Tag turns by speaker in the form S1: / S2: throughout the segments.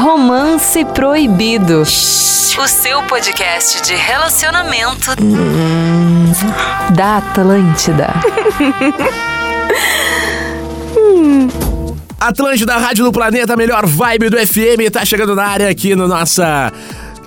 S1: Romance Proibido. O seu podcast de relacionamento da Atlântida.
S2: Atlântida, Rádio do Planeta, melhor vibe do FM, tá chegando na área aqui no nossa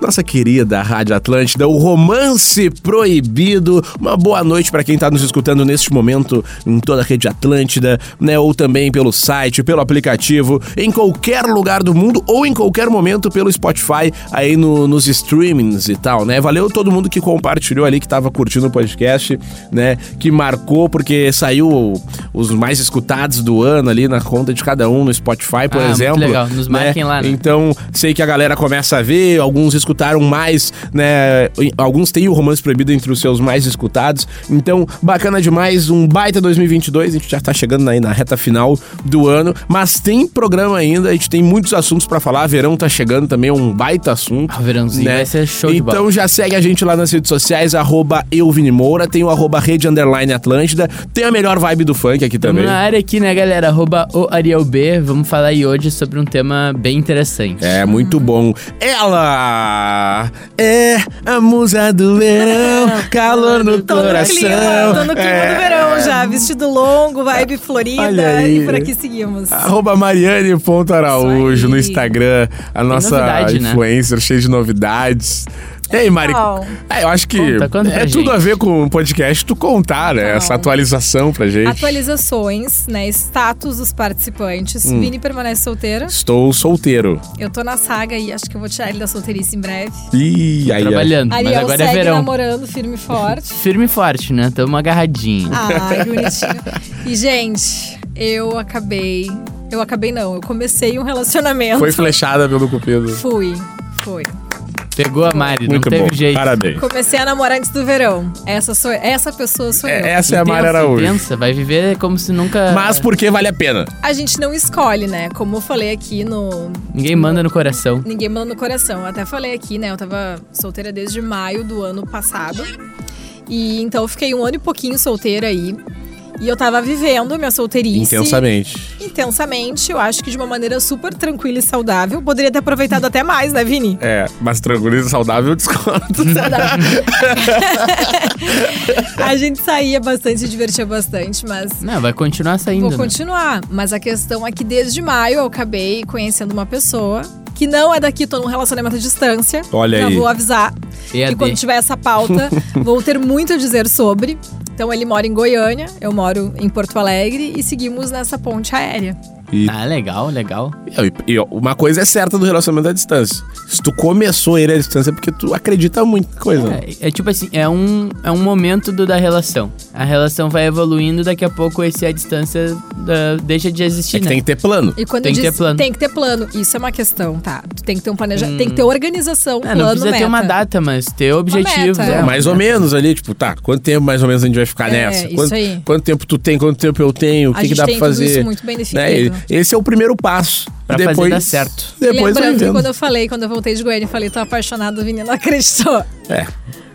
S2: nossa querida Rádio Atlântida, o Romance Proibido. Uma boa noite para quem tá nos escutando neste momento em toda a rede Atlântida, né? Ou também pelo site, pelo aplicativo, em qualquer lugar do mundo ou em qualquer momento pelo Spotify, aí no, nos streamings e tal, né? Valeu todo mundo que compartilhou ali, que tava curtindo o podcast, né? Que marcou, porque saiu os mais escutados do ano ali na conta de cada um no Spotify, por
S3: Ah,
S2: exemplo.
S3: legal. Nos
S2: né?
S3: marquem lá, né?
S2: Então, sei que a galera começa a ver, alguns escutaram mais, né? Alguns têm o Romance Proibido entre os seus mais escutados. Então, bacana demais, um baita 2022. A gente já tá chegando aí na reta final do ano, mas tem programa ainda, a gente tem muitos assuntos pra falar. Verão tá chegando também, é um baita assunto.
S3: Ah, verãozinho
S2: né?
S3: vai ser show de
S2: Então
S3: bola.
S2: já segue a gente lá nas redes sociais, arroba Moura, tem o arroba Rede Underline Atlântida, tem a melhor vibe do funk aqui
S3: Tamo
S2: também.
S3: na área aqui, né, galera? Arroba o Ariel B. Vamos falar aí hoje sobre um tema bem interessante.
S2: É, muito bom. Ela é a musa do verão, calor no
S4: Tô no
S2: coração.
S4: clima, tô no clima
S2: É.
S4: do verão já. Vestido longo, vibe florida.
S2: Olha aí.
S4: E por aqui seguimos.
S2: Arroba Mariane.araújo no Instagram, a nossa
S3: novidade, né?
S2: influencer cheia de novidades. E aí, Mari? É, eu acho que
S3: Conta, conta
S2: é tudo
S3: gente.
S2: a ver com o podcast tu contar, né?
S4: Não.
S2: Essa atualização pra gente.
S4: Atualizações, né? Status dos participantes.
S2: Hum.
S4: Vini permanece solteira.
S2: Estou solteiro.
S4: Eu tô na saga e acho que eu vou tirar ele da solteirice em breve.
S2: Ih, aí.
S3: Trabalhando, mas
S4: Ariel
S3: agora é verão.
S4: namorando firme e forte.
S3: Firme e forte, né? Tamo agarradinho.
S4: Ai, bonitinho. E, gente, eu acabei. Eu acabei não, eu comecei um relacionamento.
S2: Foi flechada pelo cupido.
S4: Fui, fui.
S3: Pegou a Mari,
S2: Muito
S3: não teve
S2: bom.
S3: jeito.
S2: Parabéns.
S4: Comecei a namorar antes do verão. Essa, sou, essa pessoa sou eu.
S2: É, essa é a Mari Araújo.
S3: intensa, vai viver como se nunca.
S2: Mas porque vale a pena.
S4: A gente não escolhe, né? Como eu falei aqui no.
S3: Ninguém manda no coração.
S4: Ninguém manda no coração. Eu até falei aqui, né? Eu tava solteira desde maio do ano passado. E então eu fiquei um ano e pouquinho solteira aí. E eu tava vivendo minha solteirice.
S2: Intensamente.
S4: Intensamente. Eu acho que de uma maneira super tranquila e saudável. Poderia ter aproveitado até mais, né, Vini?
S2: É, mas tranquilo e saudável eu discordo.
S4: a gente saía bastante, se divertia bastante, mas
S3: Não, vai continuar saindo.
S4: Vou
S3: né?
S4: continuar, mas a questão é que desde maio eu acabei conhecendo uma pessoa que não é daqui, tô num relacionamento à distância.
S2: Olha
S4: Já
S2: aí.
S4: vou avisar.
S3: EAD.
S4: E quando tiver essa pauta, vou ter muito a dizer sobre. Então ele mora em Goiânia, eu moro em Porto Alegre e seguimos nessa ponte aérea.
S2: E,
S3: Ah, legal, legal.
S2: e- e uma coisa é certa do relacionamento à distância. Se tu começou ele à distância é porque tu acredita muito em coisa.
S3: É, é tipo assim, é um, é um momento do, da relação. A relação vai evoluindo, daqui a pouco esse a distância da- deixa de existir,
S2: É que
S3: né?
S2: tem que ter plano.
S4: E quando
S3: Tem que
S4: diz
S3: ter plano.
S4: tem que ter plano, isso é uma questão, tá? Tu tem que ter um planejamento, tem que ter organização,
S3: É,
S4: plano,
S3: não precisa
S4: meta.
S3: ter uma data, mas ter objetivos.
S4: meta,
S3: é,
S4: é.
S2: mais ou menos ali, tipo, tá, quanto tempo mais ou menos a gente vai ficar
S4: É,
S2: nessa?
S4: isso
S2: quanto,
S4: aí.
S2: quanto tempo tu tem, quanto tempo eu tenho, o que, que dá pra fazer?
S4: isso muito bem definido.
S2: Né? Esse é o primeiro passo.
S3: Pra
S2: depois,
S3: fazer dar certo.
S2: Depois
S4: Lembrando que quando eu falei, quando eu voltei de Goiânia, eu falei, tô apaixonado, o Vini não acreditou.
S2: É,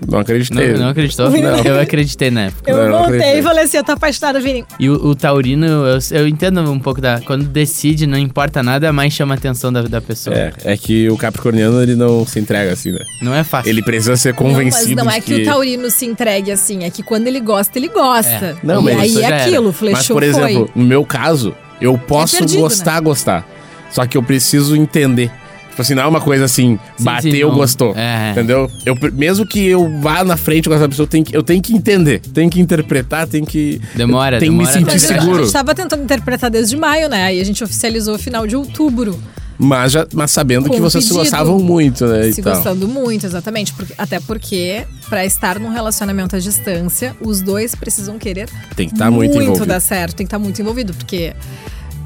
S2: não acreditei.
S3: Não, não acreditou?
S4: Não.
S3: Eu acreditei na época.
S4: Eu
S2: Não,
S4: voltei e falei assim, eu tô apaixonado, Vini.
S3: E o, o taurino, eu, eu entendo um pouco da... Quando decide, não importa nada, mais chama a atenção da, da pessoa.
S2: É, é que o capricorniano ele não se entrega assim, né?
S3: Não é fácil.
S2: Ele precisa ser
S4: Não, mas
S2: convencido
S4: não é
S2: de
S4: que, o taurino se entregue assim, é que quando ele gosta, ele gosta.
S3: É.
S2: Não,
S4: e
S2: mas
S4: aí é aquilo,
S2: Mas,
S4: flechou,
S2: por exemplo, no meu caso, eu posso
S4: perdido,
S2: gostar, gostar. Só que eu preciso entender. Tipo assim, não é uma coisa assim,
S3: Sim,
S2: bateu,
S3: sim,
S2: gostou.
S3: É.
S2: Entendeu? Eu, mesmo que eu vá na frente com essa pessoa, eu tenho que, eu tenho que entender. Tenho que interpretar, tenho que.
S3: Demora,
S2: Tenho que me
S3: demora.
S2: sentir
S4: Mas
S2: seguro.
S4: A gente tava tentando interpretar desde maio, né? Aí a gente oficializou final de outubro.
S2: Mas, já, mas sabendo que vocês se gostavam muito, né?
S4: se gostando muito, exatamente. porque- até porque, pra estar num relacionamento à distância, os dois precisam querer
S2: Tem que estar muito, envolvido.
S4: dar certo, tem que estar muito envolvido, porque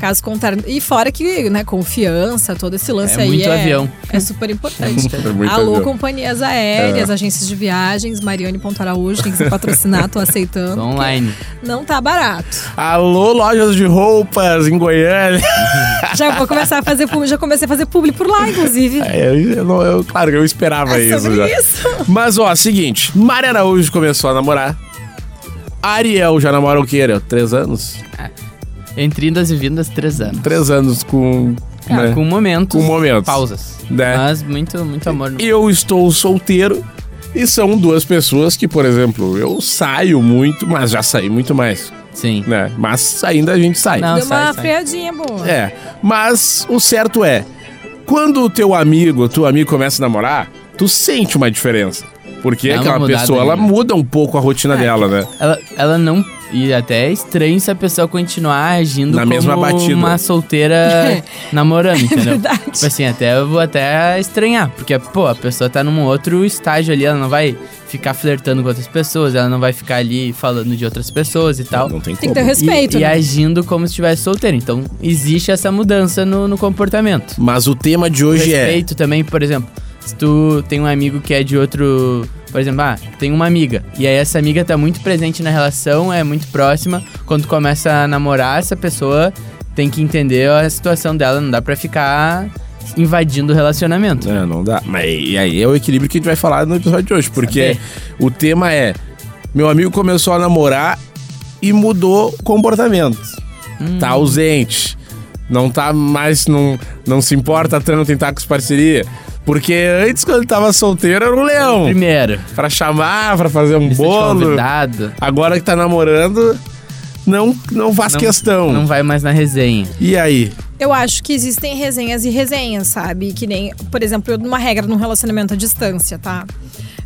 S4: caso contrário. E fora que, né, confiança, todo esse lance
S3: É
S4: aí
S3: muito
S4: é,
S3: avião.
S4: é super importante.
S2: É muito
S4: Alô,
S2: avião.
S4: companhias aéreas, agências de viagens, Mariane Ponto Araújo, quem quiser patrocinar, tô aceitando.
S3: Tô online.
S4: Não tá barato.
S2: Alô, lojas de roupas em Goiânia.
S4: Já vou começar a fazer já comecei a fazer publi por lá, inclusive.
S2: É, eu, eu não- eu- claro que eu esperava
S4: É
S2: isso
S4: sobre
S2: já.
S4: isso.
S2: Mas, ó, seguinte. Maria Araújo começou a namorar. Ariel já namora o quê, Ariel? Três anos?
S3: Entre indas e vindas, três anos.
S2: Três anos com né?
S3: Com momentos.
S2: Com momentos.
S3: Pausas.
S2: Né?
S3: Mas muito, muito amor. No...
S2: Eu estou solteiro e são duas pessoas que, por exemplo, eu saio muito, mas já saí muito mais,
S3: Sim.
S2: né? Mas ainda a gente sai.
S3: Não,
S4: Deu
S3: sai,
S4: uma
S3: sai.
S4: freadinha boa.
S2: É, mas o certo é, quando o teu amigo, tua amiga começa a namorar, tu sente uma diferença. Porque
S3: Dá uma
S2: aquela pessoa, ela
S3: né?
S2: muda um pouco a rotina dela, né?
S3: Ela, ela não. E até é estranho se a pessoa continuar agindo
S2: Na
S3: como
S2: mesma batida.
S3: uma solteira namorando, entendeu?
S4: verdade.
S3: Tipo assim, até eu vou até estranhar. Porque, pô, a pessoa tá num outro estágio ali, ela não vai ficar flertando com outras pessoas, ela não vai ficar ali falando de outras pessoas e tal.
S2: Não tem
S4: Tem
S2: como.
S4: que ter respeito.
S3: e, e
S4: né?
S3: agindo como se estivesse solteiro. Então, existe essa mudança no, no comportamento.
S2: Mas o tema de hoje é...
S3: Respeito também, por exemplo, se tu tem um amigo que é de outro. Por exemplo, ah, tem uma amiga. E aí essa amiga tá muito presente na relação, é muito próxima. Quando tu começa a namorar, essa pessoa tem que entender a situação dela, não dá pra ficar invadindo o relacionamento.
S2: É, não dá. Mas e aí é o equilíbrio que a gente vai falar no episódio de hoje. Porque
S3: Saber.
S2: o tema é: meu amigo começou a namorar e mudou comportamento. Tá ausente. Não tá mais. Não, não se importa tanto em estar com as parceria. Porque antes, quando ele tava solteiro, era um leão.
S3: Primeiro,
S2: Pra chamar, pra fazer um
S3: lista
S2: bolo.
S3: convidado,
S2: Agora que tá namorando, não, não faz
S3: Não-
S2: questão.
S3: não vai mais na resenha.
S2: E aí?
S4: Eu acho que existem resenhas e resenhas, sabe? Que nem, por exemplo, eu numa regra num relacionamento à distância, tá?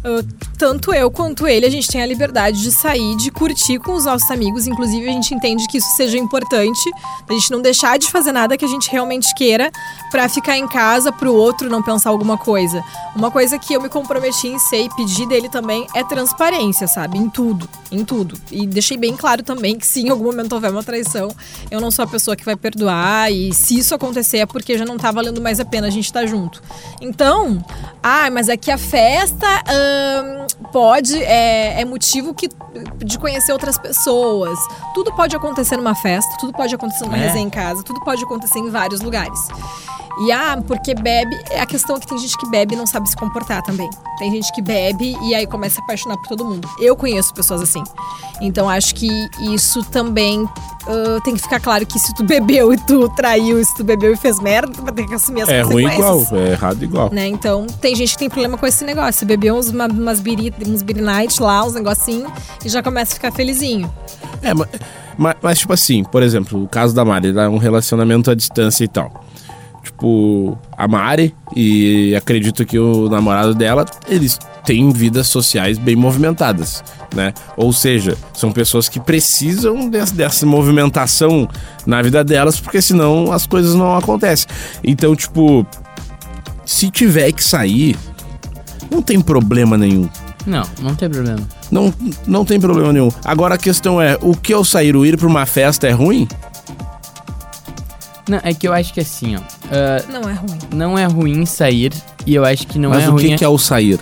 S4: Eu- tanto eu quanto ele, a gente tem a liberdade de sair, de curtir com os nossos amigos. Inclusive, a gente entende que isso seja importante, a gente não deixar de fazer nada que a gente realmente queira pra ficar em casa pro outro não pensar alguma coisa. Uma coisa que eu me comprometi em ser e pedir dele também é transparência, sabe? Em tudo, em tudo. E deixei bem claro também que se em algum momento houver uma traição, eu não sou a pessoa que vai perdoar e se isso acontecer é porque já não tá valendo mais a pena a gente estar junto. Então, ah, mas é que a festa pode, é, é motivo que, de conhecer outras pessoas. Tudo pode acontecer numa festa, tudo pode acontecer numa
S3: É.
S4: resenha em casa, tudo pode acontecer em vários lugares. E ah, porque bebe, é a questão é que tem gente que bebe e não sabe se comportar também. Tem gente que bebe e aí começa a se apaixonar por todo mundo. Eu conheço pessoas assim. Então acho que isso também ah, tem que ficar claro que se tu bebeu e tu traiu, se tu bebeu e fez merda, tu vai ter que assumir as
S2: É ruim
S4: consequências.
S2: igual, é errado igual.
S4: Né? Então, tem gente que tem problema com esse negócio. Bebeu uns, uma, umas biri, uns biri night lá, uns negocinhos, e já começa a ficar felizinho.
S2: É, mas, mas, tipo assim, por exemplo, o caso da Mari, ela é um relacionamento à distância e tal. Tipo, a Mari e acredito que o namorado dela, eles têm vidas sociais bem movimentadas, né? Ou seja, são pessoas que precisam des- dessa movimentação na vida delas, porque senão as coisas não acontecem. Então, tipo, se tiver que sair, não tem problema nenhum.
S3: Não, não tem problema.
S2: Não, não tem problema nenhum. Agora a questão é, o que eu sair, o ir pra uma festa é ruim?
S3: Não, é que eu acho que assim, ó. ah,
S4: Não é ruim.
S3: não é ruim sair e eu acho que não
S2: Mas
S3: é
S2: o
S3: ruim.
S2: que, que é o sair?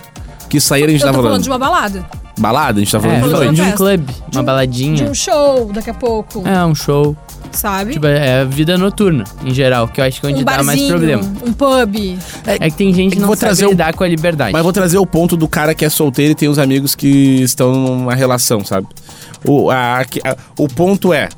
S2: Que sair a gente
S4: eu
S2: tá
S4: tô
S2: falando?
S4: falando de uma balada,
S2: Balada? A gente tá falando
S3: É,
S2: de
S4: falando
S3: de um clube,
S4: De
S3: uma
S4: um-
S3: baladinha.
S4: de um show daqui a pouco,
S3: É, um show.
S4: sabe?
S3: Tipo, é vida noturna, em geral, que eu acho que é onde
S4: um
S3: dá mais
S4: barzinho,
S3: problema.
S4: um pub.
S3: É que tem gente que não
S2: vou
S3: sabe
S2: trazer o-
S3: lidar com a liberdade.
S2: Mas vou trazer o ponto do cara que é solteiro e tem os amigos que estão numa relação, sabe? O, a- a- o ponto é.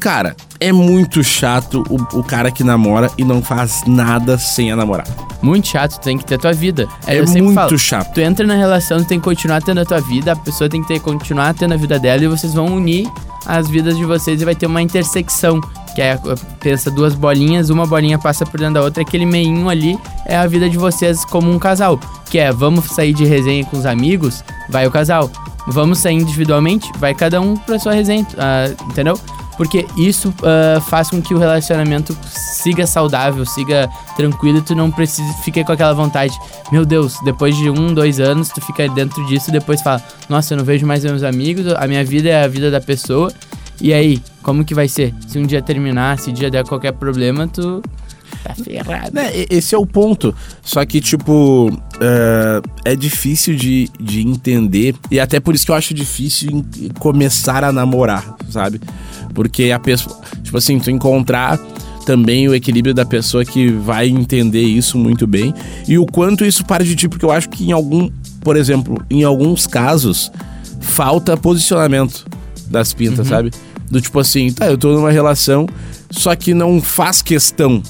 S2: Cara, é muito chato o, o cara que namora e não faz nada sem a namorada.
S3: Muito chato, tu tem que ter tua vida.
S2: É
S3: sempre
S2: muito
S3: falo,
S2: chato.
S3: Tu entra na relação, tu tem que continuar tendo a tua vida, a pessoa tem que ter, continuar tendo a vida dela e vocês vão unir as vidas de vocês e vai ter uma intersecção. Que é, pensa duas bolinhas, uma bolinha passa por dentro da outra, aquele meinho ali é a vida de vocês como um casal. Que é, vamos sair de resenha com os amigos, vai o casal. Vamos sair individualmente, vai cada um pra sua resenha, ah, entendeu? Porque isso ah, faz com que o relacionamento siga saudável, siga tranquilo e tu não precise, fique com aquela vontade. Meu Deus, depois de um, dois anos, tu fica dentro disso e depois fala: Nossa, eu não vejo mais meus amigos, a minha vida é a vida da pessoa. E aí, como que vai ser? Se um dia terminar, se um dia der qualquer problema, tu tá ferrado.
S2: Né, esse é o ponto. Só que, tipo, é, é difícil de, de entender. E até por isso que eu acho difícil começar a namorar, sabe? Porque a pessoa. Tipo assim, tu encontrar também o equilíbrio da pessoa que vai entender isso muito bem. E o quanto isso para de ti, porque eu acho que em algum. Por exemplo, em alguns casos, falta posicionamento das pintas, sabe? Do tipo assim, tá, eu tô numa relação, só que não faz questão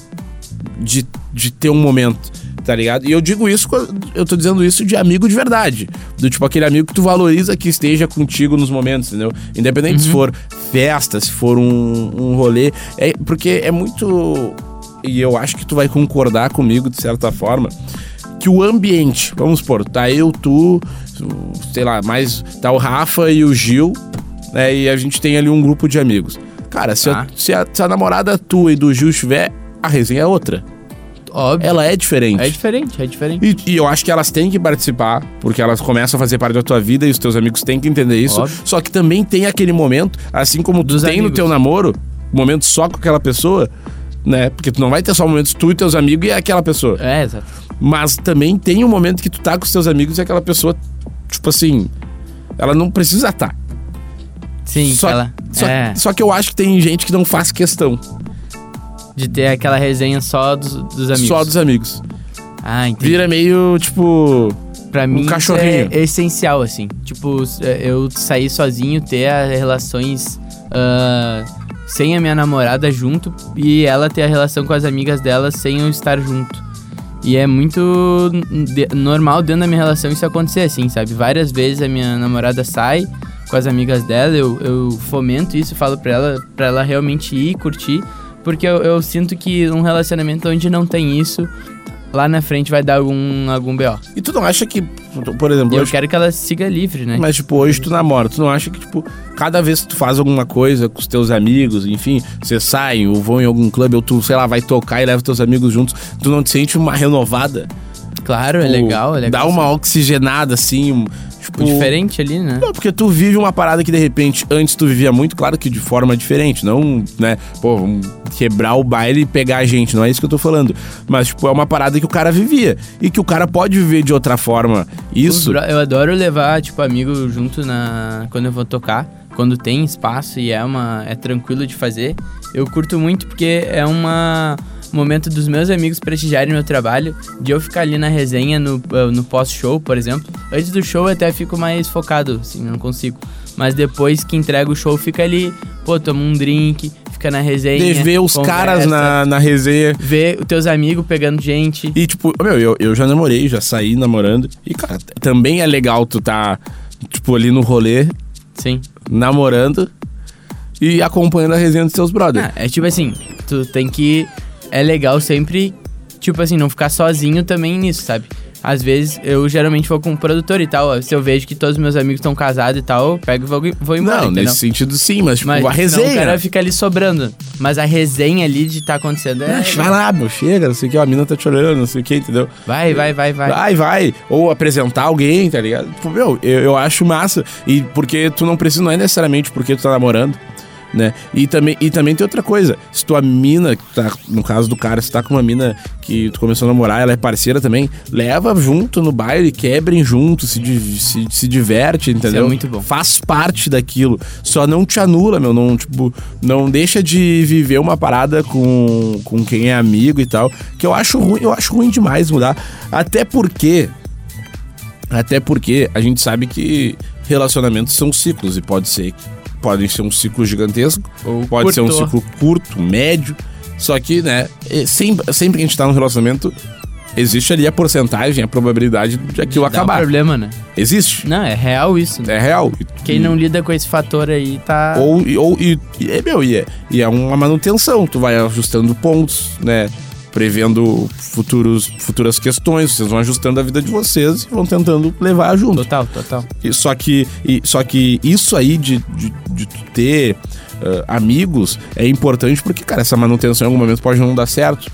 S2: de, de ter um momento, tá ligado? E eu digo isso, eu tô dizendo isso de amigo de verdade. Do tipo aquele amigo que tu valoriza que esteja contigo nos momentos, entendeu? Independente se for festa, se for um, um rolê. É, porque é muito. E eu acho que tu vai concordar comigo de certa forma. Que o ambiente, vamos supor, tá eu, tu, sei lá, mais. Tá o Rafa e o Gil, né? E a gente tem ali um grupo de amigos. Cara, se, a,
S3: Tá.
S2: se, a, se a namorada tua e do Gil estiver, a resenha é outra.
S3: Óbvio.
S2: Ela é diferente.
S3: É diferente, é diferente.
S2: E, e eu acho que elas têm que participar, porque elas começam a fazer parte da tua vida e os teus amigos têm que entender isso.
S3: Óbvio.
S2: Só que também tem aquele momento, assim como tu
S3: Dos
S2: tem no
S3: amigos.
S2: teu namoro, momento só com aquela pessoa, né? Porque tu não vai ter só momentos tu e teus amigos e aquela pessoa.
S3: É, exato.
S2: Mas também tem um momento que tu tá com os teus amigos e aquela pessoa, tipo assim, ela não precisa estar.
S3: Sim,
S2: Só,
S3: ela.
S2: só,
S3: é,
S2: só que eu acho que tem gente que não faz questão.
S3: De ter aquela resenha só dos, dos amigos.
S2: Só dos amigos.
S3: Ah, entendi.
S2: Vira meio, tipo.
S3: Pra mim, isso
S2: cachorrinho.
S3: é essencial, assim. Tipo, é, eu sair sozinho, ter as relações ah, sem a minha namorada junto e ela ter a relação com as amigas dela sem eu estar junto. E é muito de- normal dentro da minha relação isso acontecer, assim, sabe? Várias vezes a minha namorada sai com as amigas dela, eu, eu fomento isso, falo pra ela, pra ela realmente ir curtir, porque eu, eu sinto que um relacionamento onde não tem isso, lá na frente vai dar algum, algum B.O.
S2: E tu não acha que, por exemplo,
S3: eu
S2: hoje-
S3: quero que ela siga livre, né?
S2: Mas, tipo, hoje tu namora, tu não acha que, tipo, cada vez que tu faz alguma coisa com os teus amigos, enfim, vocês saem ou vão em algum clube, ou tu, sei lá, vai tocar e leva teus amigos juntos, tu não te sente uma renovada?
S3: Claro, é
S2: Tipo,
S3: legal, é legal.
S2: Dá uma oxigenada, assim, tipo...
S3: Diferente ali, né?
S2: Não, porque tu vive uma parada que de repente antes tu vivia muito, claro que de forma diferente, não, né, pô, vamos quebrar o baile e pegar a gente, não é isso que eu tô falando. Mas, tipo, é uma parada que o cara vivia e que o cara pode viver de outra forma. Isso.
S3: Eu adoro levar, tipo, amigo junto na quando eu vou tocar. Quando tem espaço e é uma é tranquilo de fazer. Eu curto muito porque é uma um momento dos meus amigos prestigiarem meu trabalho, de eu ficar ali na resenha no, eh, no pós-show, por exemplo. Antes do show eu até fico mais focado, assim, não consigo. Mas depois que entrega o show, fica ali, pô, toma um drink, fica na resenha.
S2: De ver os
S3: conversa,
S2: caras na, na resenha.
S3: Ver os teus amigos pegando gente.
S2: E, tipo, meu, eu, eu já namorei, já saí namorando. E, cara, também é legal tu tá, tipo, ali no rolê,
S3: Sim.
S2: namorando e acompanhando a resenha dos teus brothers.
S3: Ah, é tipo assim, tu tem que. É legal sempre, tipo assim, não ficar sozinho também nisso, sabe? Às vezes eu geralmente vou com um produtor e tal. Se eu vejo que todos os meus amigos estão casados e tal, eu pego e vou, vou embora.
S2: não,
S3: entendeu?
S2: nesse sentido sim, mas, tipo,
S3: Mas
S2: a resenha.
S3: o cara fica ali sobrando. Mas a resenha ali de tá acontecendo é.
S2: Vai lá, meu, chega, não sei o que, ó, a mina tá te olhando, não sei o que, entendeu?
S3: Vai, vai, vai, vai.
S2: Vai, vai. Ou apresentar alguém, tá ligado? Tipo, meu, eu, eu acho massa. E porque tu não precisa, não é necessariamente porque tu tá namorando, né? E também, e também tem outra coisa. Se tua mina, que tá, no caso do cara, se tá com uma mina que tu começou a namorar, ela é parceira também, leva junto no baile, quebrem junto, se, se, se diverte, entendeu?
S3: é muito bom.
S2: Faz parte daquilo. Só não te anula, meu. Não, tipo, não deixa de viver uma parada com, com quem é amigo e tal. Que eu acho ruim, eu acho ruim demais mudar. Até porque. Até porque a gente sabe que relacionamentos são ciclos e pode ser podem ser um ciclo gigantesco,
S3: Ou
S2: pode ser um
S3: curto.
S2: ciclo curto, médio. Só que, né, sempre, sempre que a gente tá num relacionamento, existe ali a porcentagem, a probabilidade de aquilo
S3: Dá um
S2: acabar.
S3: problema, né?
S2: Existe.
S3: Não, é real isso. Né?
S2: É real.
S3: Quem não lida com esse fator aí tá.
S2: Ou, e- ou e é, meu, e é, e é uma manutenção. Tu vai ajustando pontos, né? Prevendo futuros, futuras questões, vocês vão ajustando a vida de vocês e vão tentando levar junto.
S3: Total, total.
S2: E só que, e- só que isso aí de, de, de tu ter ah, amigos é importante porque, cara, essa manutenção em algum momento pode não dar certo,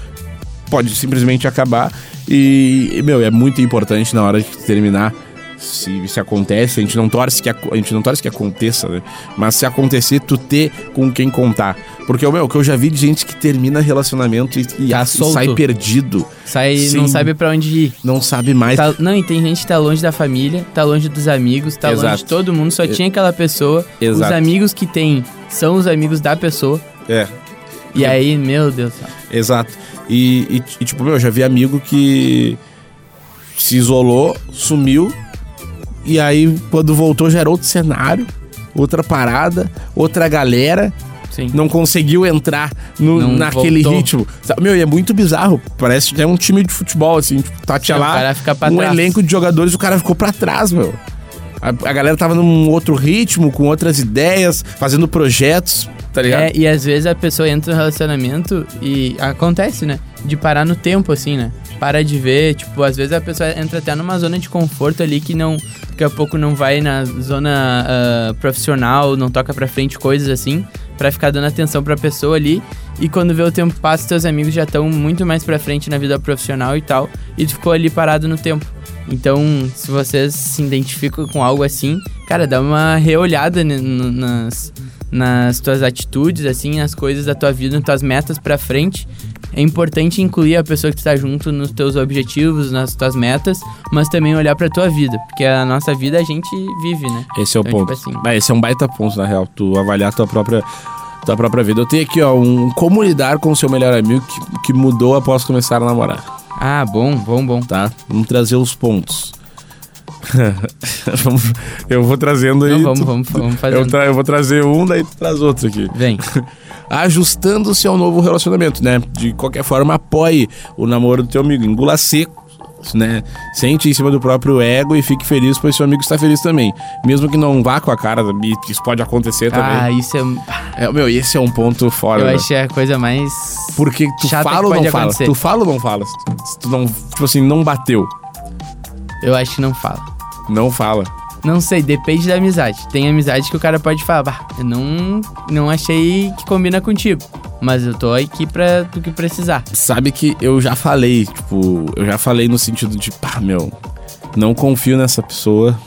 S2: pode simplesmente acabar. E, meu, é muito importante na hora de terminar. Se, se acontece, a gente não torce que aco- a gente não torce que aconteça, né? Mas se acontecer, tu ter com quem contar. Porque, meu, o que eu já vi de gente que termina relacionamento e, e
S3: Tá
S2: e sai perdido,
S3: Sai,
S2: Sim.
S3: não sabe pra onde ir.
S2: não sabe mais.
S3: Tá- não, e tem gente que tá longe da família, tá longe dos amigos, tá longe
S2: Exato.
S3: de todo mundo, só tinha aquela pessoa.
S2: Exato.
S3: Os amigos que tem são os amigos da pessoa.
S2: É,
S3: E aí, meu Deus do céu.
S2: Exato. E, e- e, tipo, meu, eu já vi amigo que se isolou, sumiu, e aí quando voltou já era outro cenário, outra parada, outra galera,
S3: Sim.
S2: Não conseguiu entrar no-
S3: Não
S2: naquele
S3: voltou.
S2: ritmo. Meu, e é muito bizarro. Parece que é um time de futebol, assim. Tipo, tá tinha lá um
S3: trás.
S2: elenco de jogadores, o cara ficou pra trás, meu. A, a galera tava num outro ritmo, com outras ideias, fazendo projetos, tá ligado?
S3: É, e às vezes a pessoa entra no relacionamento e acontece, né? De parar no tempo, assim, né? Para de ver, tipo, às vezes a pessoa entra até numa zona de conforto ali que não. Daqui a pouco não vai na zona ah, profissional, não toca pra frente, coisas assim, pra ficar dando atenção pra pessoa ali. E quando vê o tempo passa, teus amigos já estão muito mais pra frente na vida profissional e tal. E tu ficou ali parado no tempo. Então, se vocês se identificam com algo assim, cara, dá uma reolhada nas, nas tuas atitudes, assim, nas coisas da tua vida, nas tuas metas pra frente. É importante incluir a pessoa que tu tá junto nos teus objetivos, nas tuas metas, mas também olhar pra tua vida, porque a nossa vida a gente vive, né?
S2: Esse é o
S3: Então,
S2: ponto.
S3: tipo assim.
S2: Ah, esse é um baita ponto, na real. Tu avaliar tua própria, tua própria vida. Eu tenho aqui, ó, um como lidar com o seu melhor amigo que, que mudou após começar a namorar,
S3: Ah, bom, bom, bom.
S2: tá? Vamos trazer os pontos. Eu vou trazendo aí.
S3: Não, vamos,
S2: tu-
S3: vamos, vamos
S2: eu,
S3: fazendo.
S2: tra- eu vou trazer um, daí tu traz outro aqui.
S3: Vem.
S2: Ajustando-se ao novo relacionamento, né? De qualquer forma, apoie o namoro do teu amigo. Engula seco, né? Sente em cima do próprio ego e fique feliz, pois seu amigo está feliz também. Mesmo que não vá com a cara, isso pode acontecer também.
S3: Ah, isso é.
S2: É, meu, esse é um ponto fora.
S3: Eu
S2: né?
S3: acho que é a coisa mais.
S2: Porque tu fala ou não
S3: pode
S2: fala?
S3: acontecer.
S2: Tu fala ou não fala? Tu não, tipo assim, não bateu,
S3: Eu acho que não fala.
S2: não fala.
S3: Não sei, depende da amizade. Tem amizade que o cara pode falar, bah, eu não, não achei que combina contigo. Mas eu tô aqui pra do que precisar.
S2: Sabe que eu já falei, tipo, eu já falei no sentido de, pá, meu, não confio nessa pessoa,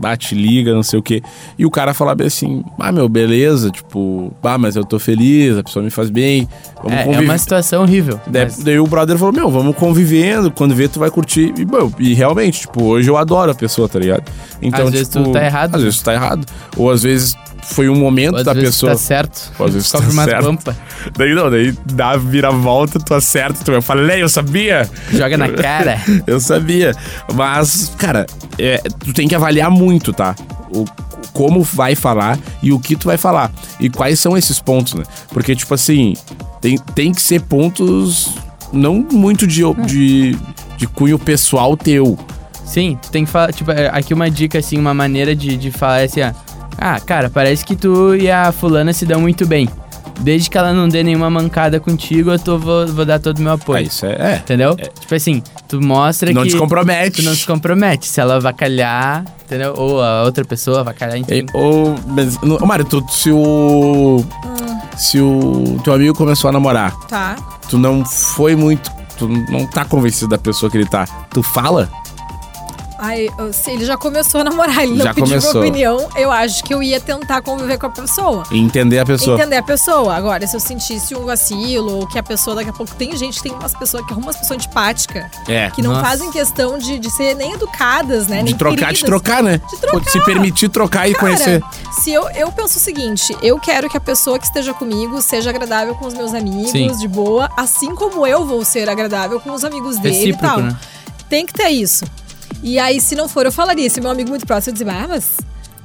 S2: bate, liga, não sei o quê. E o cara falar bem assim, ah, meu, beleza, tipo, ah, mas eu tô feliz, a pessoa me faz bem, vamos
S3: É, é uma situação horrível.
S2: Daí,
S3: mas-
S2: daí o brother falou, meu, vamos convivendo, quando vê tu vai curtir. E, meu, e realmente, tipo, hoje eu adoro a pessoa, tá ligado? Então,
S3: Às vezes
S2: tipo,
S3: tu tá errado,
S2: Às vezes tu tá errado. Ou às vezes foi um momento
S3: Às
S2: da
S3: vezes
S2: pessoa.
S3: tá certo.
S2: Às vezes
S3: Descobre
S2: tá
S3: umas
S2: certo.
S3: pampa,
S2: Daí não, daí dá a viravolta, tu acerta, tu eu falei, eu sabia!
S3: joga na cara.
S2: Eu sabia. Mas, cara, é, tu tem que avaliar muito, tá? O, como vai falar e o que tu vai falar. E quais são esses pontos, né? Porque, tipo assim, tem, tem que ser pontos não muito de, de, de cunho pessoal teu.
S3: Sim, tu tem que falar, tipo, é, aqui uma dica, assim, uma maneira de, de falar é assim, ó. Ah, cara, parece que tu e a fulana se dão muito bem. Desde que ela não dê nenhuma mancada contigo, eu tô, vou, vou dar todo o meu apoio.
S2: Ah, isso é. é.
S3: Entendeu? Tipo assim, tu mostra
S2: Não
S3: que...
S2: te compromete.
S3: Tu não se compromete. Se ela vacalhar, entendeu? Ou a outra pessoa vacalhar, enfim.
S2: E- Ou, mas, não- ô, Mário, tu, se o. Se o teu amigo começou a namorar,
S4: Tá.
S2: tu não foi muito. Tu não tá convencido da pessoa que ele tá. Tu fala?
S4: Ai, se ele já começou a namorar, ele
S2: Já
S4: não pediu
S2: começou.
S4: minha opinião, eu acho que eu ia tentar conviver com a pessoa.
S2: E entender a pessoa.
S4: Entender a pessoa. Agora, se eu sentisse um vacilo, ou que a pessoa daqui a pouco. Tem gente, tem umas pessoas que arrumam umas pessoas antipáticas,
S2: É.
S4: que não
S3: Nossa.
S4: fazem questão de, de ser nem educadas, né?
S2: De trocar,
S4: queridas.
S2: de trocar, né?
S4: De trocar.
S2: Se permitir trocar e
S4: Cara,
S2: conhecer.
S4: se eu, eu penso o seguinte, eu quero que a pessoa que esteja comigo seja agradável com os meus amigos,
S3: Sim.
S4: de boa, assim como eu vou ser agradável com os amigos dele e
S3: Recíproco,
S4: tal.
S3: né?
S4: Tem que ter isso. E aí, se não for, eu falaria. Se meu amigo muito próximo, eu dizia, ah, mas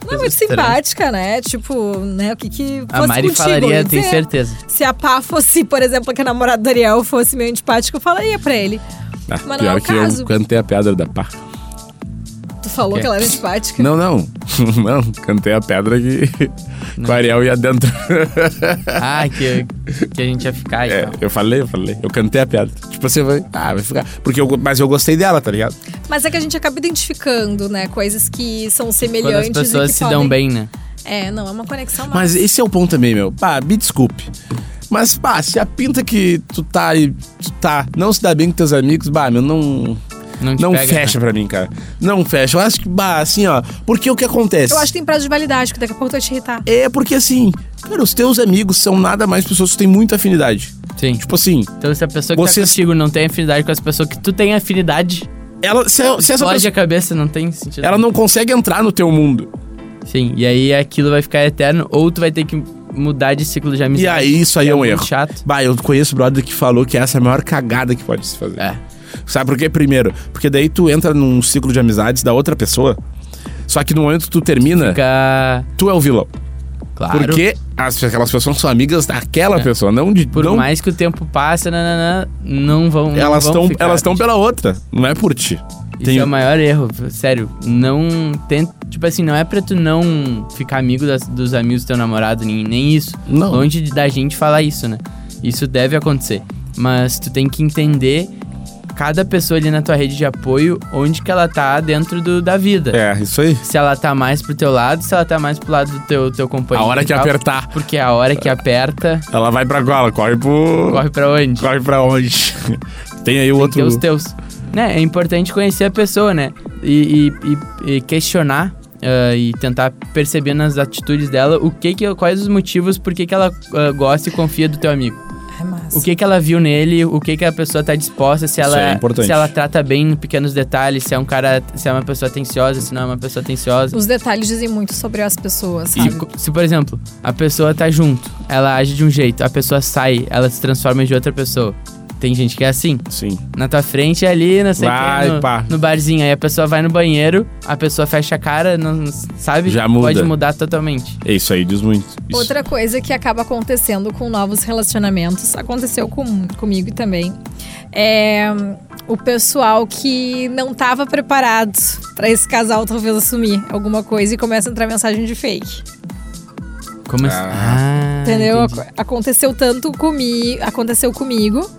S4: não é muito simpática, né? Tipo, né? O que que
S3: A
S4: fosse
S3: Mari
S4: contigo, eu
S3: falaria,
S4: ia
S3: tenho certeza.
S4: Se a pá fosse, por exemplo, que a namorada do Ariel fosse meio antipática, eu falaria pra ele.
S2: Ah,
S4: Mas não é o
S2: que
S4: caso.
S2: eu cantei a pedra da pá.
S4: Tu falou
S3: Quê?
S4: que ela era antipática.
S2: Não, não. não, cantei a pedra que, que o Ariel ia dentro.
S3: Ah, que, que a gente ia ficar e
S2: É,
S3: tal.
S2: eu falei, eu falei. Eu cantei a pedra. Tipo, você vai. Ah, vai ficar. Porque eu, mas eu gostei dela, tá ligado?
S4: Mas é que a gente acaba identificando, né? Coisas que são
S3: Quando
S4: semelhantes
S3: as pessoas
S4: e que
S3: se
S4: podem...
S3: dão bem, né?
S4: É, não, é uma conexão
S2: Mas esse é o ponto também, meu. Pá, me desculpe. Mas, pá, se a pinta que tu tá aí, tu tá, não se dá bem com teus amigos, bah, meu, não.
S3: Não, te
S2: Não
S3: pega,
S2: fecha
S3: né?
S2: pra mim, cara. Não fecha. Eu acho que, bah, assim, ó. Porque o que acontece?
S4: Eu acho que tem prazo de validade, que daqui a pouco tu vai te irritar.
S2: É porque, assim, cara, os teus amigos são nada mais pessoas que têm muita afinidade.
S3: Sim.
S2: Tipo assim,
S3: Então, se a pessoa que
S2: Vocês-
S3: tá contigo não tem afinidade com as pessoas que tu tem afinidade,
S2: ela, se, se essa pessoa,
S3: a cabeça, não tem sentido.
S2: ela não consegue entrar no teu mundo.
S3: Sim, e aí aquilo vai ficar eterno, ou tu vai ter que mudar de ciclo de amizade.
S2: E aí, isso aí
S3: que
S2: é um erro.
S3: chato.
S2: Bah, eu conheço o brother que falou que essa é a maior cagada que pode se fazer.
S3: É.
S2: Sabe por quê? Primeiro, porque daí tu entra num ciclo de amizades da outra pessoa, só que no momento que tu termina,
S3: Fica...
S2: tu é o vilão.
S3: Claro.
S2: Porque as, aquelas pessoas são amigas daquela pessoa, não de.
S3: Por
S2: não,
S3: mais que o tempo passe, não vão. não
S2: elas estão elas estão pela outra, não é por ti.
S3: Isso
S2: Tem-
S3: é o maior erro, sério. Não tenta. Tipo assim, não é pra tu não ficar amigo das- dos amigos do teu namorado, nem, nem isso.
S2: Não.
S3: Longe de- da gente falar isso, né? Isso deve acontecer. Mas tu tem que entender cada pessoa ali na tua rede de apoio, onde que ela tá dentro do, da vida.
S2: É, isso aí.
S3: Se ela tá mais pro teu lado, se ela tá mais pro lado do teu, teu
S2: A
S3: companheiro.
S2: hora
S3: e
S2: que
S3: tal.
S2: apertar,
S3: Porque a hora que aperta,
S2: ela vai pra qual? Ela corre pro.
S3: corre pra onde?
S2: Corre pra onde? Tem aí o
S3: Tem
S2: outro.
S3: ter os teus. Né, é importante conhecer a pessoa, né? E, e- e- e questionar ah, e tentar perceber nas atitudes dela o que que, quais os motivos por que, que ela ah, gosta e confia do teu amigo. O que que ela viu nele, o que que a pessoa tá disposta, se ela,
S2: é
S3: se ela trata bem em pequenos detalhes, se é um cara, se é uma pessoa atenciosa, se não é uma pessoa atenciosa.
S4: Os detalhes dizem muito sobre as pessoas,
S3: E
S4: sabe?
S3: co- se, por exemplo, a pessoa tá junto, ela age de um jeito, a pessoa sai, ela se transforma de outra pessoa. Tem gente que é assim.
S2: Sim.
S3: Na tua frente ali, não sei
S2: Vai,
S3: no,
S2: pá.
S3: no barzinho. Aí a pessoa vai no banheiro, a pessoa fecha a cara, não sabe?
S2: Já muda.
S3: Pode mudar totalmente.
S2: É isso aí, diz muito. Isso.
S4: Outra coisa que acaba acontecendo com novos relacionamentos, aconteceu com, comigo também, é o pessoal que não estava preparado para esse casal talvez assumir alguma coisa e começa a entrar mensagem de fake.
S3: Como assim? Ah,
S4: Entendeu?
S3: entendi.
S4: Ac- Aconteceu tanto comigo, aconteceu comigo.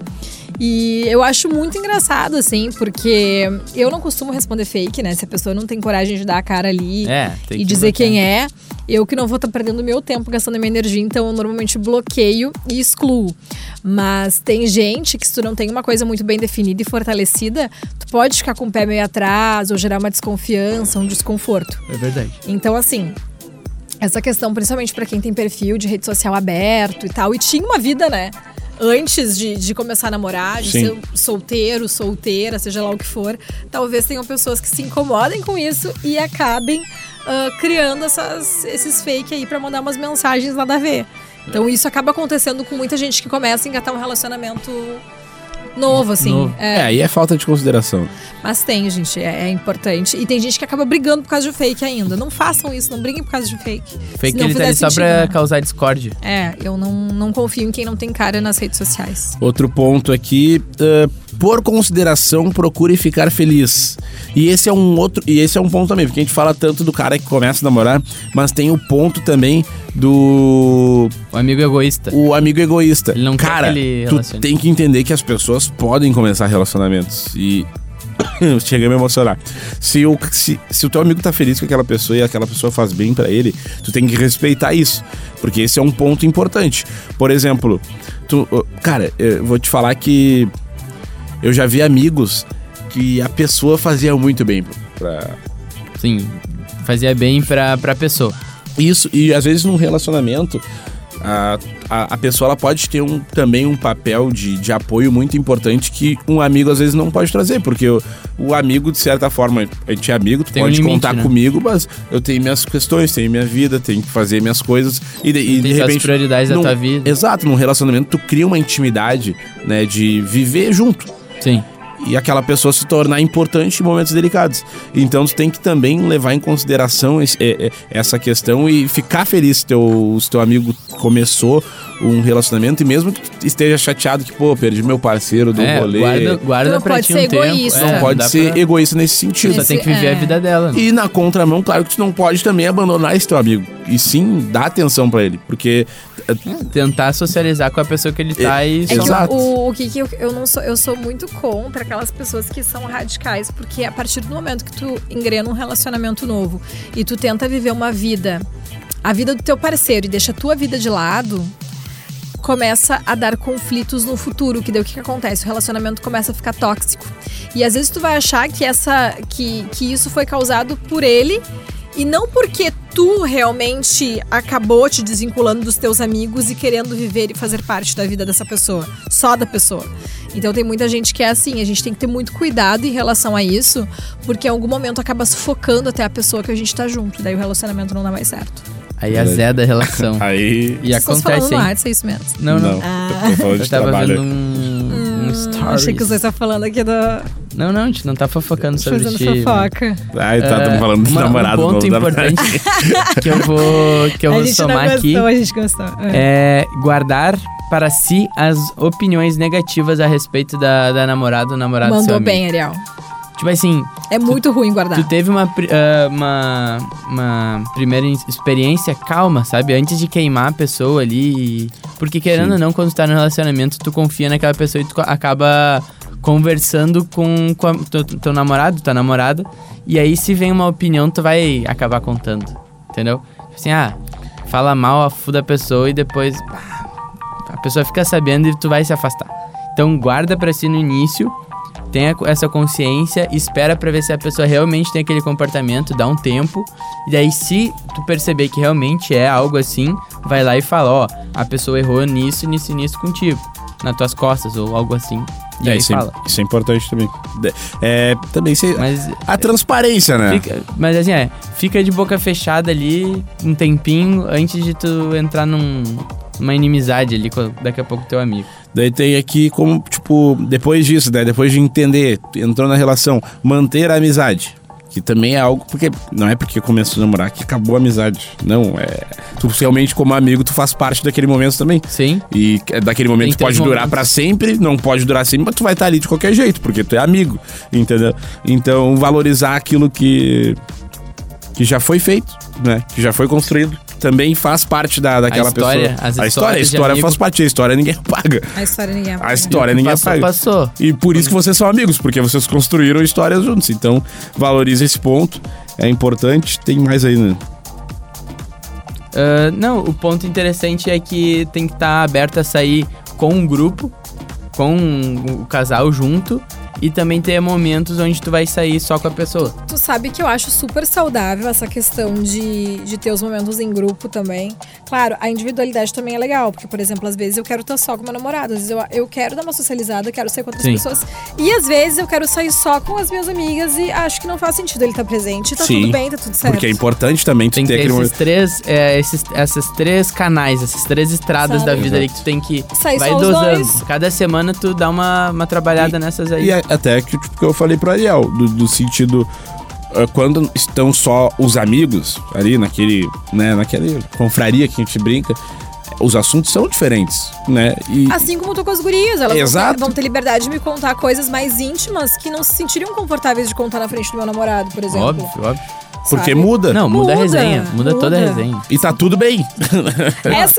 S4: E eu acho muito engraçado, assim, porque eu não costumo responder fake, né? Se a pessoa não tem coragem de dar a cara ali
S3: É,
S4: e
S3: que
S4: dizer
S3: bloquear.
S4: quem é, eu que não vou estar perdendo meu tempo gastando minha energia, então eu normalmente bloqueio e excluo. Mas tem gente que se tu não tem uma coisa muito bem definida e fortalecida, tu pode ficar com o pé meio atrás ou gerar uma desconfiança, um desconforto.
S3: É verdade.
S4: Então, assim, essa questão, principalmente pra quem tem perfil de rede social aberto e tal, e tinha uma vida, né? Antes de, de começar a namorar, de
S2: Sim.
S4: ser solteiro, solteira, seja lá o que for, talvez tenham pessoas que se incomodem com isso e acabem ah, criando essas, esses fake aí pra mandar umas mensagens nada a ver. Então isso acaba acontecendo com muita gente que começa a engatar um relacionamento novo, assim.
S3: Novo.
S2: É, aí é falta de consideração.
S4: Mas tem, gente, é, é importante. E tem gente que acaba brigando por causa de fake ainda. Não façam isso, não briguem por causa de fake.
S3: Fake ele tá ali só pra
S4: né?
S3: causar discórdia.
S4: É, eu não, não confio em quem não tem cara nas redes sociais.
S2: Outro ponto aqui, eh, por consideração, procure ficar feliz. E esse é um outro, e esse é um ponto também, porque a gente fala tanto do cara que começa a namorar, mas tem o ponto também do
S3: O amigo egoísta.
S2: o amigo egoísta.
S3: Ele não quer
S2: cara,
S3: que ele
S2: tu tem que entender que as pessoas podem começar relacionamentos e Cheguei a me emocionar. Se o, se, se o teu amigo tá feliz com aquela pessoa e aquela pessoa faz bem pra ele, tu tem que respeitar isso. Porque esse é um ponto importante. Por exemplo, tu, cara, eu vou te falar que eu já vi amigos que a pessoa fazia muito bem pra.
S3: Sim, fazia bem pra, pra pessoa.
S2: Isso, e às vezes num relacionamento. A, a, a pessoa ela pode ter um, também um papel de, de apoio muito importante que um amigo às vezes não pode trazer, porque o, o amigo, de certa forma, a gente é amigo, tu
S3: Tem um
S2: pode
S3: limite,
S2: contar
S3: né?
S2: comigo, mas eu tenho minhas questões, tenho minha vida, tenho que fazer minhas coisas. E, de- e de
S3: Tem as
S2: repente.
S3: prioridades da
S2: num-
S3: tua vida.
S2: Exato, num relacionamento tu cria uma intimidade, né, de viver junto
S3: Sim.
S2: e aquela pessoa se tornar importante em momentos delicados. Então tu tem que também levar em consideração esse- é- é- essa questão e ficar feliz se teu, se teu amigo começou um relacionamento e mesmo que tu esteja chateado que, pô, perdi meu parceiro do
S3: É,
S2: rolê.
S3: guarda, guarda
S4: Não
S3: pra
S4: pode
S3: ti
S4: ser
S3: um tempo.
S4: egoísta.
S2: não
S3: É,
S2: pode
S3: dá
S2: ser
S3: pra-
S2: egoísta nesse sentido.
S3: Só tem que viver
S4: É.
S3: a vida dela. né?
S2: E na contramão, claro que tu não pode também abandonar esse teu amigo. E sim, dar atenção pra ele. Porque
S3: Tentar socializar com a pessoa que ele tá e
S4: É que
S3: só-
S2: Exato.
S4: o, o que, que eu, eu não sou, eu sou muito contra aquelas pessoas que são radicais, porque a partir do momento que tu engrena um relacionamento novo e tu tenta viver uma vida, a vida do teu parceiro e deixa a tua vida de lado, começa a dar conflitos no futuro, que daí o que, que acontece? O relacionamento começa a ficar tóxico. E às vezes tu vai achar que essa que, que isso foi causado por ele e não porque tu realmente acabou te desvinculando dos teus amigos e querendo viver e fazer parte da vida dessa pessoa, só da pessoa. Então tem muita gente que é assim, a gente tem que ter muito cuidado em relação a isso, porque em algum momento acaba sufocando até a pessoa que a gente tá junto, daí o relacionamento não dá mais certo.
S3: Aí azeda a relação.
S2: aí.
S3: E
S4: Vocês
S3: acontece,
S4: falando
S3: hein?
S4: no WhatsApp, é isso mesmo.
S3: Não, não.
S2: eu tô falando
S3: Eu
S2: de
S3: tava
S2: trabalho.
S3: vendo um, um story.
S4: Achei que você está falando aqui do.
S3: Não, não, a gente não tá fofocando sobre
S4: Fazendo
S3: ti. né?
S4: fofoca.
S2: Ai, tá,
S3: É,
S2: estamos falando do
S3: uma-
S2: namorado.
S3: Um ponto
S2: da-
S3: importante que eu vou, que eu
S4: a
S3: vou somar
S4: gostou,
S3: aqui
S4: a gente gostou. É.
S3: é guardar para si as opiniões negativas a respeito da, da namorada ou namorado do seu
S4: Mandou
S3: amigo.
S4: bem, Ariel.
S3: Tipo assim,
S4: É muito ruim guardar.
S3: tu teve uma, ah, uma, uma primeira experiência calma, sabe? Antes de queimar a pessoa ali. Porque querendo
S2: Sim.
S3: ou não, quando tu tá no relacionamento, tu confia naquela pessoa e tu acaba conversando com, com a- teu, teu namorado, tua namorada. E aí, se vem uma opinião, tu vai acabar contando. Entendeu? Tipo Assim, ah, fala mal a fu da pessoa e depois. a pessoa fica sabendo e tu vai se afastar. Então, guarda pra si no início tenha essa consciência, espera pra ver se a pessoa realmente tem aquele comportamento, dá um tempo. E daí, se tu perceber que realmente é algo assim, vai lá e fala, ó, a pessoa errou nisso, nisso e nisso contigo. Nas tuas costas, ou algo assim. E
S2: É,
S3: aí
S2: isso, é,
S3: fala.
S2: isso é importante também. É, também se,
S3: Mas,
S2: a transparência, né?
S3: fica, mas assim, é, fica de boca fechada ali um tempinho antes de tu entrar num, numa inimizade ali com daqui a pouco teu amigo.
S2: Daí tem aqui como, tipo, depois disso, né? Depois de entender, entrou na relação, manter a amizade. Que também é algo, porque não é porque começou a namorar que acabou a amizade. Não, é. Tu realmente, como amigo, tu faz parte daquele momento também.
S3: Sim,
S2: E é daquele momento pode durar pra sempre, não pode durar sempre, mas tu vai estar ali de qualquer jeito, porque tu é amigo, entendeu? Então, valorizar aquilo que que já foi feito, né? Que já foi construído, também faz parte da, daquela
S3: história,
S2: pessoa.
S3: as
S2: a história, a história
S3: amigo.
S2: faz parte, a história ninguém paga.
S4: A história ninguém
S2: A
S4: apaga.
S2: história ninguém
S3: passou,
S2: apaga.
S3: passou.
S2: E por isso que vocês são amigos, porque vocês construíram histórias juntos. Então, valorize esse ponto. É importante. Tem mais aí, né?
S3: Ah, não, o ponto interessante é que tem que estar aberto a sair com um grupo, com o casal junto, e também ter momentos onde tu vai sair só com a pessoa.
S4: Tu sabe que eu acho super saudável essa questão de, de ter os momentos em grupo também. Claro, a individualidade também é legal, porque, por exemplo, às vezes eu quero estar só com meu namorado, às vezes eu, eu quero dar uma socializada, quero sair com outras
S3: Sim.
S4: pessoas. E às vezes eu quero sair só com as minhas amigas e acho que não faz sentido ele estar presente. Tá
S2: Sim,
S4: tudo bem, tá tudo certo.
S2: Porque é importante também tu
S3: Tem que
S2: ter aquele
S3: esses
S2: momento.
S3: três, é, esses, essas três canais, essas três estradas
S4: Sabe?
S3: da vida ali que tu tem que
S4: Sair
S3: vai
S4: só os
S3: dosando.
S4: dois.
S3: Cada semana tu dá uma, uma trabalhada nessas aí.
S2: E é- até que, tipo, que eu falei pro Ariel, do, do sentido. ah, Quando estão só os amigos ali naquele, né, naquela confraria que a gente brinca, os assuntos são diferentes, né? E
S4: Assim como eu tô com as gurias, elas vão
S2: Exato.
S4: ter, vão ter liberdade de me contar coisas mais íntimas que não se sentiriam confortáveis de contar na frente do meu namorado, por exemplo.
S3: Óbvio, óbvio.
S2: Porque
S4: sabe?
S2: muda.
S3: Não, muda, a
S4: Muda,
S3: resenha. Muda, toda a
S4: muda.
S3: resenha.
S2: E tá tudo bem.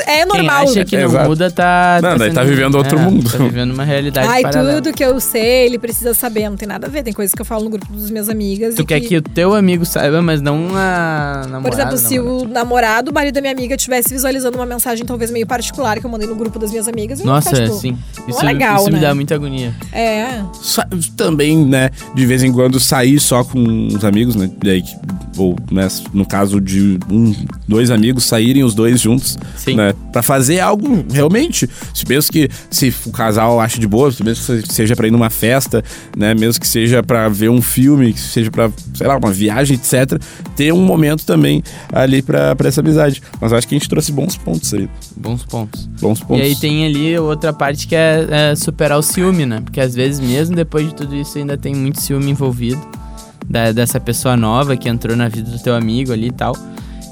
S4: É, é normal.
S3: Quem acha que não
S2: Exato.
S3: muda tá.
S2: Não, daí tá
S3: sendo-
S2: vivendo outro
S3: é,
S2: mundo.
S3: Tá vivendo uma realidade
S4: Ai,
S3: paralela.
S4: tudo que eu sei, ele precisa saber. Não tem nada a ver. Tem coisas que eu falo no grupo dos minhas amigas.
S3: Tu
S4: e
S3: quer que o teu amigo saiba, mas não a namorada.
S4: Por exemplo, se
S3: namorada.
S4: o namorado, o marido da minha amiga, estivesse visualizando uma mensagem talvez meio particular que eu mandei no grupo das minhas amigas, eu ia
S3: Nossa,
S4: ficar, tipo,
S3: sim.
S4: não
S3: Isso,
S4: é legal,
S3: isso me
S4: né?
S3: dá muita agonia.
S4: É.
S2: Sa- também, né, de vez em quando sair só com os amigos, né? Daí, que- ou, né, no caso de um, dois amigos saírem os dois juntos,
S3: Sim.
S2: né? Pra fazer algo realmente. Se mesmo que se o casal acha de boa, se mesmo que seja pra ir numa festa, né? Mesmo que seja pra ver um filme, que seja pra, sei lá, uma viagem, etc. Ter um momento também ali pra, pra essa amizade. Mas acho que a gente trouxe bons pontos aí.
S3: Bons pontos.
S2: Bons pontos.
S3: E aí tem ali outra parte que é, é superar o ciúme, né? Porque às vezes, mesmo depois de tudo isso, ainda tem muito ciúme envolvido. Da- dessa pessoa nova que entrou na vida do teu amigo ali e tal.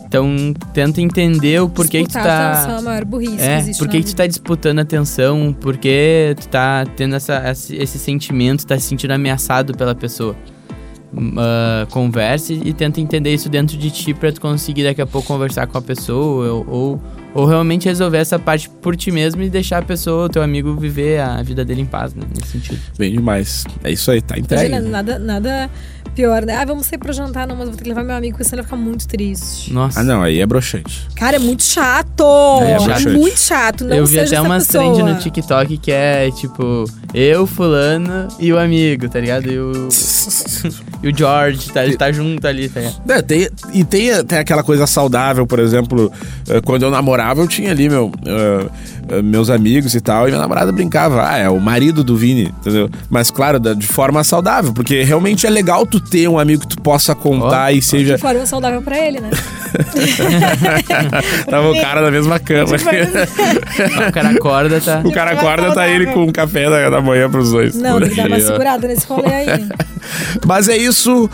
S3: Então, tenta entender o porquê que tu
S4: Disputar a
S3: tá.
S4: atenção é a maior burrice que
S3: É,
S4: existe
S3: por
S4: na
S3: que que tu tá disputando atenção? Por que tu tá tendo essa, esse, esse sentimento, tá se sentindo ameaçado pela pessoa? Ah, converse e tenta entender isso dentro de ti pra tu conseguir daqui a pouco conversar com a pessoa ou, ou, ou realmente resolver essa parte por ti mesmo e deixar a pessoa, o teu amigo, viver a vida dele em paz, né? Nesse sentido.
S2: Bem demais. É isso aí, tá entregue.
S4: Imagina, nada, nada pior, né? Ah, vamos sair pra jantar, não, mas vou ter que levar meu amigo, porque senão ele vai ficar muito triste.
S3: Nossa.
S2: Ah, não, aí é broxante.
S4: Cara, é muito chato!
S2: É,
S4: É,
S2: chato.
S4: muito chato. Não
S3: eu vi
S4: seja
S3: até umas trend no TikTok que é tipo, eu, fulano e o amigo, tá ligado? E o, e o George, tá, ele tá junto ali, tá ligado?
S2: É, tem, e tem, tem aquela coisa saudável, por exemplo, eh, quando eu namorava, eu tinha ali, meu, eh, meus amigos e tal, e minha namorada brincava, ah, é o marido do Vini, entendeu? Mas claro, da- de forma saudável, porque realmente é legal tu ter um amigo que tu possa contar e seja.
S4: De forma saudável pra ele, né?
S2: Tava o cara na mesma cama.
S3: O cara acorda, tá?
S2: o cara acorda, tá ele com um café da, da manhã pros dois.
S4: Não, tem que dar uma segurada nesse rolê aí.
S2: Mas é isso.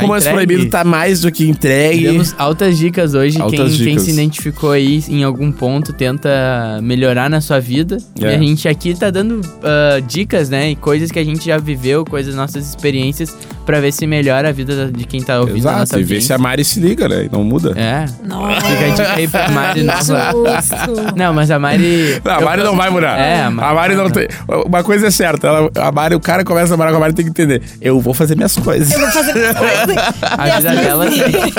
S3: Tá
S2: Romance
S3: entregue.
S2: Proibido tá mais do que entregue.
S3: Demos altas dicas hoje.
S2: Altas
S3: quem, quem
S2: dicas.
S3: se identificou aí em algum ponto tenta melhorar na sua vida.
S2: É.
S3: E a gente aqui tá dando ah, dicas, né? E coisas que a gente já viveu, coisas, nossas experiências, pra ver se melhora a vida de quem tá ouvindo a
S2: Exato,
S3: nossa
S2: e ver se a Mari se liga, né? E não muda.
S3: É.
S4: Nossa.
S3: Fica a dica aí pra Mari nova. Não, mas a Mari.
S2: Não, a Mari não vai mudar.
S3: É,
S2: a Mari, não tem. Uma coisa é certa, ela- a Mari, o cara começa a namorar com a Mari tem que entender. Eu vou fazer minhas coisas.
S4: Eu vou fazer minhas coisas.
S3: A
S4: Minhas
S3: vida dela
S4: coisinhas-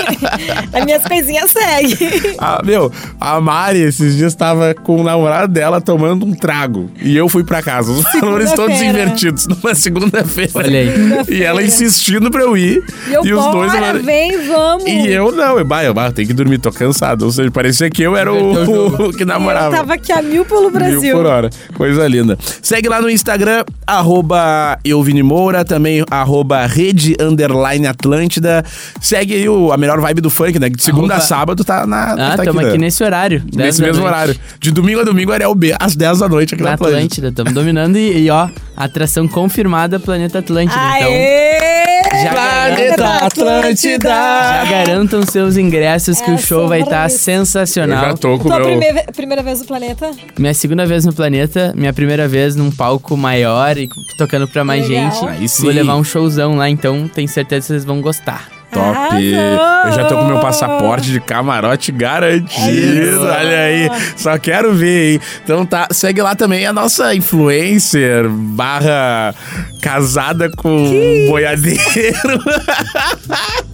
S4: As minhas coisinhas seguem.
S2: Ah, meu, a Mari esses dias tava com o namorado dela tomando um trago. E eu fui pra casa. Os valores todos invertidos numa segunda-feira.
S3: Olha aí.
S2: E ela insistindo pra eu ir.
S4: E eu,
S2: e os dois.
S4: bora, vem, vamos.
S2: E eu não, eu, bah, eu, bah, tenho que dormir, tô cansado. Ou seja, parecia que eu era o, o que namorava.
S4: Eu tava aqui a mil pelo
S2: Mil
S4: Brasil.
S2: por hora. Coisa linda. Segue lá no Instagram, arroba Euvini Moura, também arroba Rede Underline Atlântida. Segue aí o, a melhor vibe do funk, né? De segunda a
S3: Arroba-
S2: sábado tá na.
S3: Ah,
S2: tá
S3: estamos
S2: né?
S3: aqui nesse horário. 10
S2: Nesse mesmo
S3: noite.
S2: horário. De domingo a domingo, Ariel B, às 10 da noite aqui na,
S3: Na
S2: Atlântida.
S3: Atlântida, estamos dominando e, e, ó, atração confirmada Planeta Atlântida. Então,
S4: Aê!
S3: Já
S2: Planeta Atlântida!
S3: já garantam seus ingressos que o show vai estar.
S2: Eu
S3: sensacional.
S2: já tô com o
S4: Tua
S2: meu.
S4: primeira, primeira vez no planeta?
S3: Minha segunda vez no Planeta, minha primeira vez num palco maior e tocando pra mais
S4: Legal.
S3: gente.
S2: Aí sim.
S3: Vou levar um showzão lá, então tenho certeza que vocês vão gostar.
S2: Top!
S4: Arrasou!
S2: Eu já tô com meu passaporte de camarote garantido. Olha aí. Só quero ver, hein? Então tá, segue lá também a nossa influencer barra casada com um boiadeiro.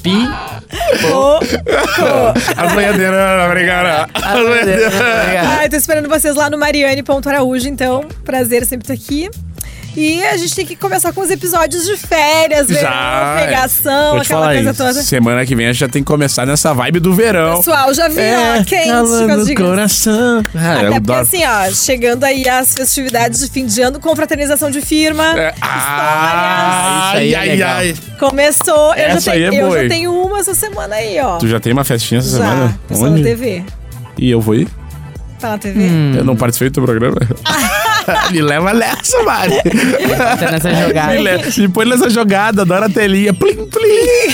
S3: Pi.
S4: Ô,
S2: As boiadeiras, obrigado. As boiadeiras.
S4: Ai, tô esperando vocês lá no Mariane.araújo, então. Prazer sempre estar aqui. E a gente tem que começar com os episódios de férias, verão,
S2: Já.
S4: pegação,
S2: Vou te
S4: aquela
S2: falar
S4: coisa
S2: isso.
S4: toda.
S2: Semana que vem a gente já tem que começar nessa vibe do verão.
S4: Pessoal, já vi, ó, quente com
S2: calando o coração. Ah,
S4: Até porque
S2: adoro.
S4: assim, ó, chegando aí as festividades de fim de ano, confraternização de firma.
S2: É,
S3: Ah, isso aí
S2: ai,
S3: é
S2: ai,
S3: legal.
S2: ai.
S4: Começou, eu,
S2: Essa
S4: já,
S2: aí
S4: tenho,
S2: é
S4: eu
S2: boa,
S4: já tenho uma essa semana aí, ó.
S2: Tu já tem uma festinha essa
S4: já,
S2: semana?
S4: passou na TV.
S2: E eu vou ir?
S4: Tá na TV?
S3: Hum.
S2: Eu não participei do teu programa. Me leva nessa, Mari.
S3: Tá nessa jogada.
S2: Me, le- me põe nessa jogada, adoro a telinha. Plim, plim.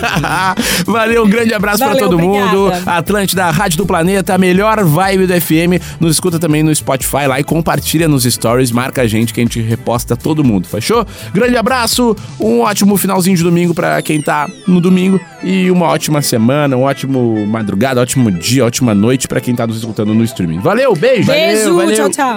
S2: Valeu, um grande abraço pra
S4: Valeu,
S2: todo mundo.
S4: obrigada.
S2: Atlântida, Rádio do Planeta, a melhor vibe do FM. Nos escuta também no Spotify lá e compartilha nos stories. Marca a gente que a gente reposta todo mundo, fechou? Grande abraço, um ótimo finalzinho de domingo pra quem tá no domingo. E uma ótima semana, um ótimo madrugada, ótimo dia, ótima noite pra quem tá nos escutando no streaming. Valeu, beijo!
S4: Beijo,
S2: valeu.
S4: tchau, tchau.